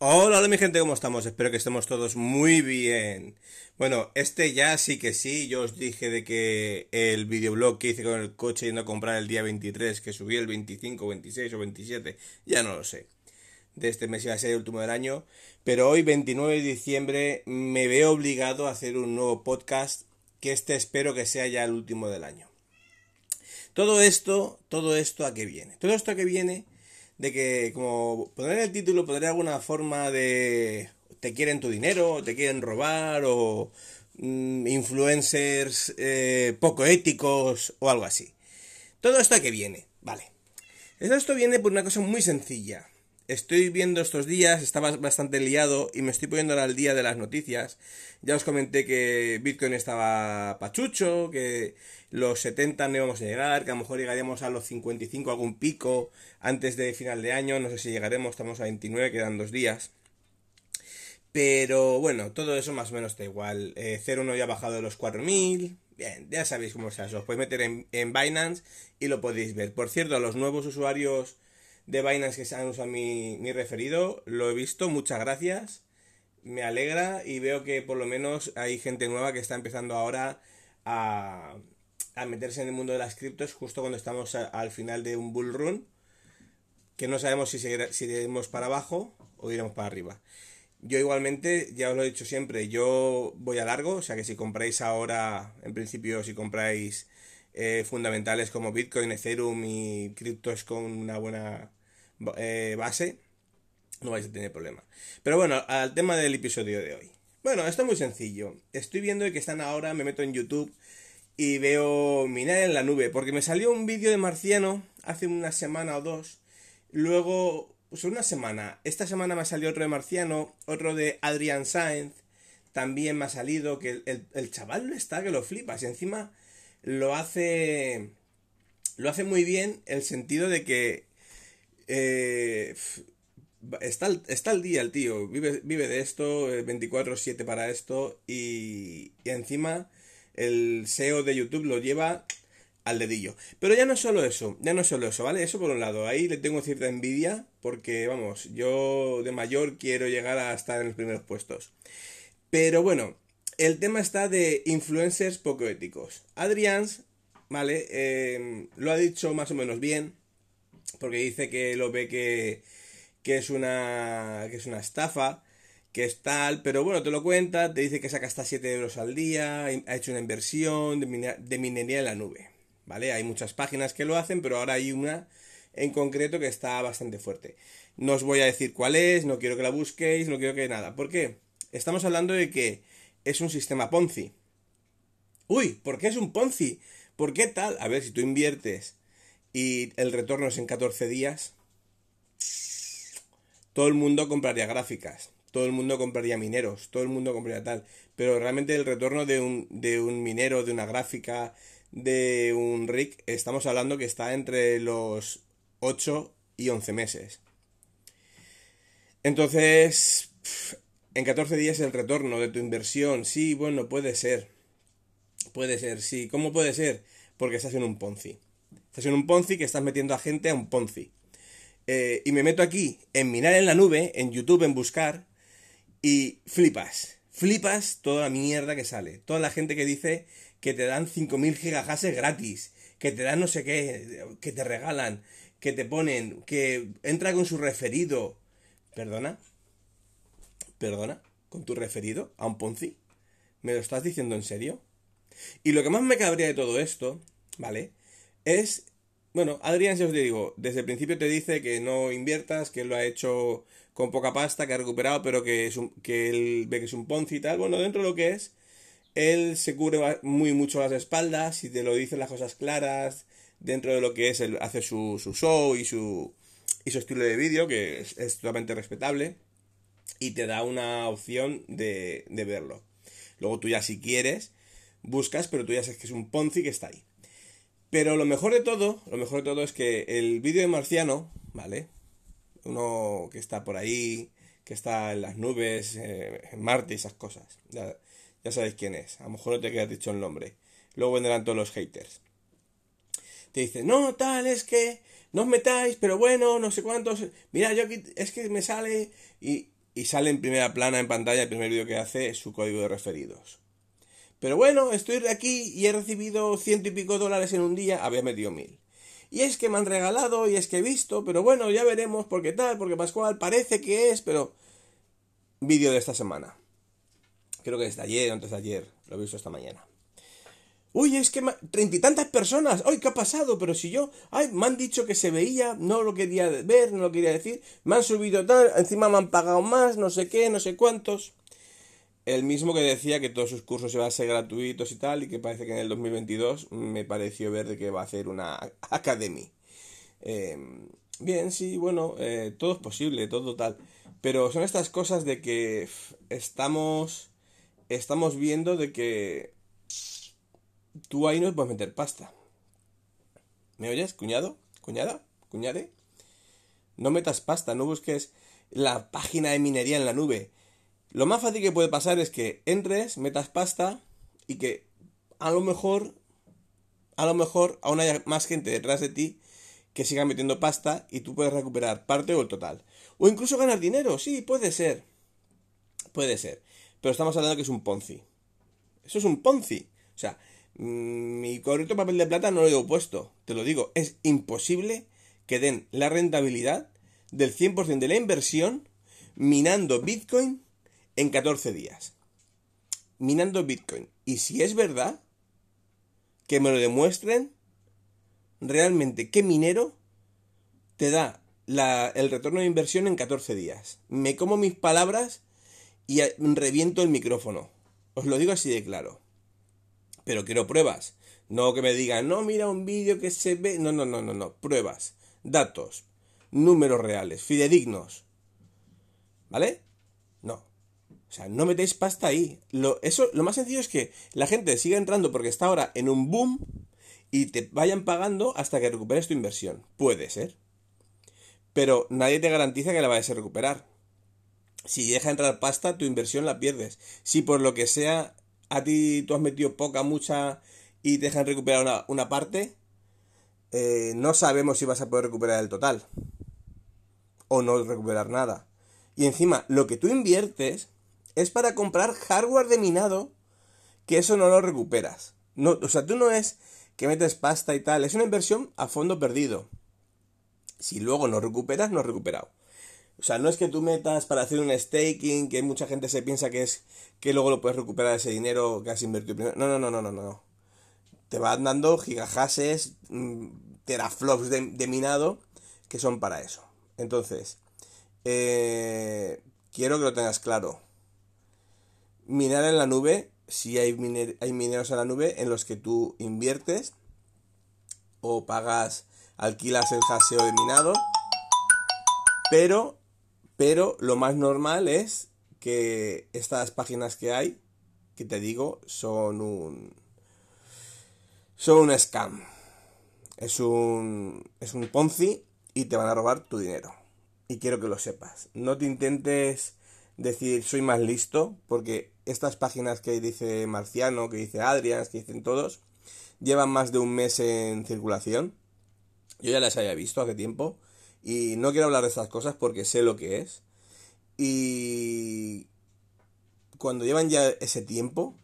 Hola, hola mi gente, ¿cómo estamos? Espero que estemos todos muy bien. Bueno, este ya sí que sí, yo os dije de que el videoblog que hice con el coche yendo a comprar el día 23, que subí el 25, 26 o 27, ya no lo sé. De este mes iba a ser el último del año, pero hoy 29 de diciembre me veo obligado a hacer un nuevo podcast, que este espero que sea ya el último del año. Todo esto, todo esto a qué viene. Todo esto a qué viene de que, como poner el título, poner alguna forma de te quieren tu dinero, te quieren robar, o mm, influencers eh, poco éticos, o algo así. Todo esto a qué viene, vale. Esto viene por una cosa muy sencilla. Estoy viendo estos días, estaba bastante liado y me estoy poniendo al día de las noticias. Ya os comenté que Bitcoin estaba pachucho, que los 70 no íbamos a llegar, que a lo mejor llegaríamos a los 55 algún pico antes de final de año, no sé si llegaremos, estamos a 29, quedan dos días. Pero bueno, todo eso más o menos está igual. Eh, 0 ya ha bajado de los 4000. Bien, ya sabéis cómo se hace. Os podéis meter en, en Binance y lo podéis ver. Por cierto, a los nuevos usuarios de Binance que se han usado mi, mi referido, lo he visto, muchas gracias. Me alegra y veo que por lo menos hay gente nueva que está empezando ahora a, a meterse en el mundo de las criptos justo cuando estamos al final de un bull run que no sabemos si, si iremos para abajo o iremos para arriba. Yo igualmente, ya os lo he dicho siempre, yo voy a largo, o sea que si compráis ahora, en principio si compráis eh, fundamentales como Bitcoin, Ethereum y criptos con una buena eh, base, no vais a tener problema. Pero bueno, al tema del episodio de hoy. Bueno, esto es muy sencillo. Estoy viendo que están ahora, me meto en YouTube y veo minar en la nube, porque me salió un vídeo de Marciano hace una semana o dos. Luego, pues una semana. Esta semana me salió otro de Marciano, otro de Adrian Sainz. También me ha salido que el, el chaval está que lo flipas. Y encima lo hace. Lo hace muy bien el sentido de que eh, está, está día el tío, vive, vive de esto, 24/7 eh, para esto y, y encima el SEO de YouTube lo lleva al dedillo. Pero ya no es solo eso, ya no es solo eso, ¿vale? Eso por un lado, ahí le tengo cierta envidia porque, vamos, yo de mayor quiero llegar a estar en los primeros puestos. Pero bueno, el tema está de influencers poco éticos. Adrians, ¿vale? Eh, lo ha dicho más o menos bien porque dice que lo ve que, que, es una, que es una estafa, que es tal, pero bueno, te lo cuenta, te dice que saca hasta 7 euros al día, ha hecho una inversión de, minería en la nube, ¿vale? Hay muchas páginas que lo hacen, pero ahora hay una en concreto que está bastante fuerte. No os voy a decir cuál es, no quiero que la busquéis, no quiero que nada. ¿Por qué? Estamos hablando de que es un sistema Ponzi. Uy, ¿por qué es un Ponzi? ¿Por qué tal? A ver, si tú inviertes y el retorno es en 14 días, todo el mundo compraría gráficas, todo el mundo compraría mineros, todo el mundo compraría tal, pero realmente el retorno de un, minero, de una gráfica, de un rig, estamos hablando que está entre los 8 y 11 meses. Entonces, en 14 días el retorno de tu inversión, sí, bueno, puede ser. Puede ser, sí. ¿Cómo puede ser? Porque estás en un Ponzi. Estás en un Ponzi que estás metiendo a gente a un Ponzi. Eh, y me meto aquí en minar en la nube, en YouTube, en buscar, y flipas. Flipas toda la mierda que sale. Toda la gente que dice que te dan 5.000 gigahashes gratis, que te dan no sé qué, que te regalan, que te ponen, que entra con su referido. ¿Perdona? ¿Perdona? ¿Con tu referido a un Ponzi? ¿Me lo estás diciendo en serio? Y lo que más me cabría de todo esto, ¿vale? Es, bueno, Adrián, si os digo, desde el principio te dice que no inviertas, que lo ha hecho con poca pasta, que ha recuperado, pero que, es un, que él ve que es un Ponzi y tal. Bueno, dentro de lo que es, él se cubre muy mucho las espaldas y te lo dice las cosas claras, dentro de lo que es, él hace su, su show y su, y su estilo de vídeo, que es, totalmente respetable, y te da una opción de, de verlo. Luego tú ya si quieres, buscas, pero tú ya sabes que es un Ponzi que está ahí. Pero lo mejor de todo, lo mejor de todo es que el vídeo de Marciano, ¿vale? Uno que está por ahí, que está en las nubes, eh, en Marte y esas cosas. Ya, ya sabéis quién es. A lo mejor no te quedas dicho el nombre. Luego vendrán todos los haters. Te dicen, no, tal, es que no os metáis, pero bueno, no sé cuántos. Mira, yo aquí es que me sale. Y, y sale en primera plana en pantalla el primer vídeo que hace es su código de referidos. Pero bueno, estoy aquí y he recibido ciento y pico dólares en un día, había metido mil. Y es que me han regalado y es que he visto, pero bueno, ya veremos por qué tal, porque Pascual parece que es, pero... Vídeo de esta semana. Creo que es de ayer antes de ayer, lo he visto esta mañana. Uy, es que treinta y tantas personas. Ay, ¿qué ha pasado? Pero si yo, ay, me han dicho que se veía, no lo quería ver, no lo quería decir. Me han subido tal, encima me han pagado más, no sé qué, no sé cuántos el mismo que decía que todos sus cursos iban a ser gratuitos y tal, y que parece que en el 2022 me pareció ver que va a hacer una academy. Em, bien, sí, bueno, eh, todo es posible, todo tal. Pero son estas cosas de que estamos, estamos viendo de que tú ahí no puedes meter pasta. ¿Me oyes, cuñado? ¿Cuñada? ¿Cuñade? No metas pasta, no busques la página de minería en la nube lo más fácil que puede pasar es que entres, metas pasta y que a lo mejor, a lo mejor aún haya más gente detrás de ti que siga metiendo pasta y tú puedes recuperar parte o el total. O incluso ganar dinero, sí, puede ser. Puede ser. Pero estamos hablando que es un Ponzi. Eso es un Ponzi. O sea, mm, mi correcto papel de plata no lo he puesto. Te lo digo, es imposible que den la rentabilidad del 100% de la inversión minando Bitcoin en 14 días. Minando Bitcoin. Y si es verdad, que me lo demuestren realmente qué minero te da el retorno de inversión en 14 días. Me como mis palabras y reviento el micrófono. Os lo digo así de claro. Pero quiero pruebas. No que me digan, no, mira un vídeo que se ve. No, no, no, no, no. Pruebas, datos, números reales, fidedignos. ¿Vale? O sea, no metéis pasta ahí. Lo, eso, lo más sencillo es que la gente siga entrando porque está ahora en un boom y te vayan pagando hasta que recuperes tu inversión. Puede ser. Pero nadie te garantiza que la vayas a recuperar. Si deja entrar pasta, tu inversión la pierdes. Si por lo que sea a ti tú has metido poca, mucha y te dejan recuperar una, parte, eh, no sabemos si vas a poder recuperar el total. O no recuperar nada. Y encima, lo que tú inviertes es para comprar hardware de minado, que eso no lo recuperas. No, o sea, tú no es que metes pasta y tal, es una inversión a fondo perdido. Si luego no recuperas, no has recuperado. O sea, no es que tú metas para hacer un staking, que mucha gente se piensa que es que luego lo puedes recuperar ese dinero que has invertido primero. No, no, no, no, no, no. Te van dando gigahashes, mm, teraflops de, de minado, que son para eso. Entonces, eh, quiero que lo tengas claro minar en la nube, si hay, hay mineros en la nube en los que tú inviertes o pagas, alquilas el jaseo de minado, pero, pero lo más normal es que estas páginas que hay, que te digo, son un, son un scam. Es un, es un Ponzi y te van a robar tu dinero. Y quiero que lo sepas. No te intentes decir soy más listo, porque estas páginas que dice Marciano, que dice Adrián, que dicen todos, llevan más de un mes en circulación. Yo ya las había visto hace tiempo y no quiero hablar de estas cosas porque sé lo que es. Y cuando llevan ya ese tiempo,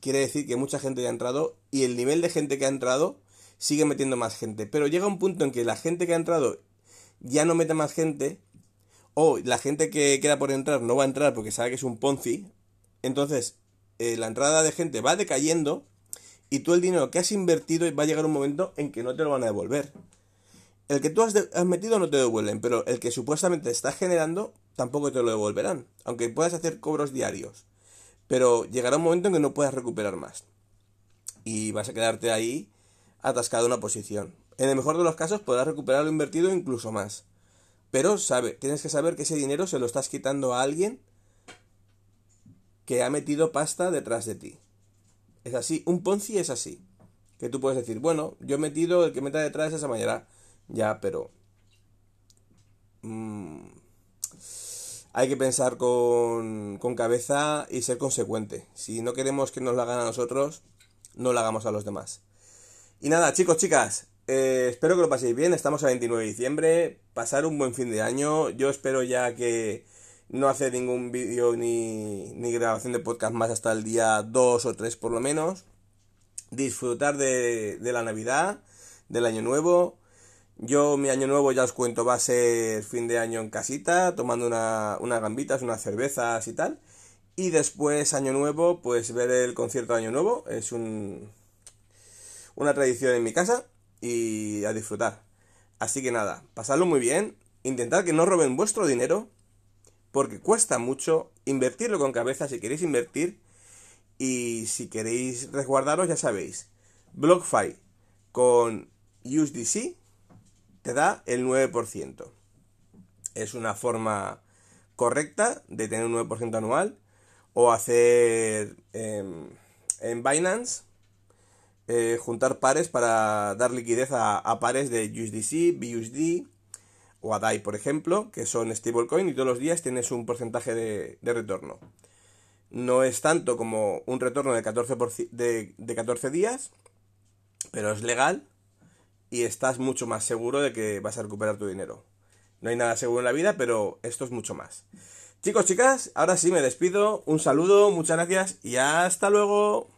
quiere decir que mucha gente ya ha entrado y el nivel de gente que ha entrado sigue metiendo más gente. Pero llega un punto en que la gente que ha entrado ya no mete más gente o la gente que queda por entrar no va a entrar porque sabe que es un Ponzi, entonces eh, la entrada de gente va decayendo y tú el dinero que has invertido va a llegar un momento en que no te lo van a devolver. El que tú has, has metido no te devuelven, pero el que supuestamente estás generando tampoco te lo devolverán, aunque puedas hacer cobros diarios. Pero llegará un momento en que no puedas recuperar más. Y vas a quedarte ahí atascado en una posición. En el mejor de los casos podrás recuperar lo invertido incluso más. Pero sabe, tienes que saber que ese dinero se lo estás quitando a alguien que ha metido pasta detrás de ti. Es así, un Ponzi es así. Que tú puedes decir, bueno, yo he metido, el que meta detrás esa manera. Ya, pero... Mm, hay que pensar con, con cabeza y ser consecuente. Si no queremos que nos lo hagan a nosotros, no lo hagamos a los demás. Y nada, chicos, chicas, eh, espero que lo paséis bien. Estamos a 29 de diciembre. Pasar un buen fin de año. Yo espero ya que no hacer ningún vídeo ni, ni grabación de podcast más hasta el día 2 o 3 por lo menos. Disfrutar de, de la Navidad, del Año Nuevo. Yo mi año nuevo ya os cuento va a ser fin de año en casita, tomando una, unas gambitas, unas cervezas y tal. Y después año nuevo, pues ver el concierto de año nuevo. Es un, una tradición en mi casa y a disfrutar. Así que nada, pasadlo muy bien, intentad que no roben vuestro dinero, porque cuesta mucho invertirlo con cabeza si queréis invertir y si queréis resguardaros ya sabéis, BlockFi con USDC te da el 9%. Es una forma correcta de tener un 9% anual o hacer em, en Binance eh, juntar pares para dar liquidez a, pares de USDC, BUSD o a DAI, por ejemplo, que son stablecoin y todos los días tienes un porcentaje de, retorno. No es tanto como un retorno de 14, de, de 14 días, pero es legal y estás mucho más seguro de que vas a recuperar tu dinero. No hay nada seguro en la vida, pero esto es mucho más. Chicos, chicas, ahora sí me despido. Un saludo, muchas gracias y hasta luego.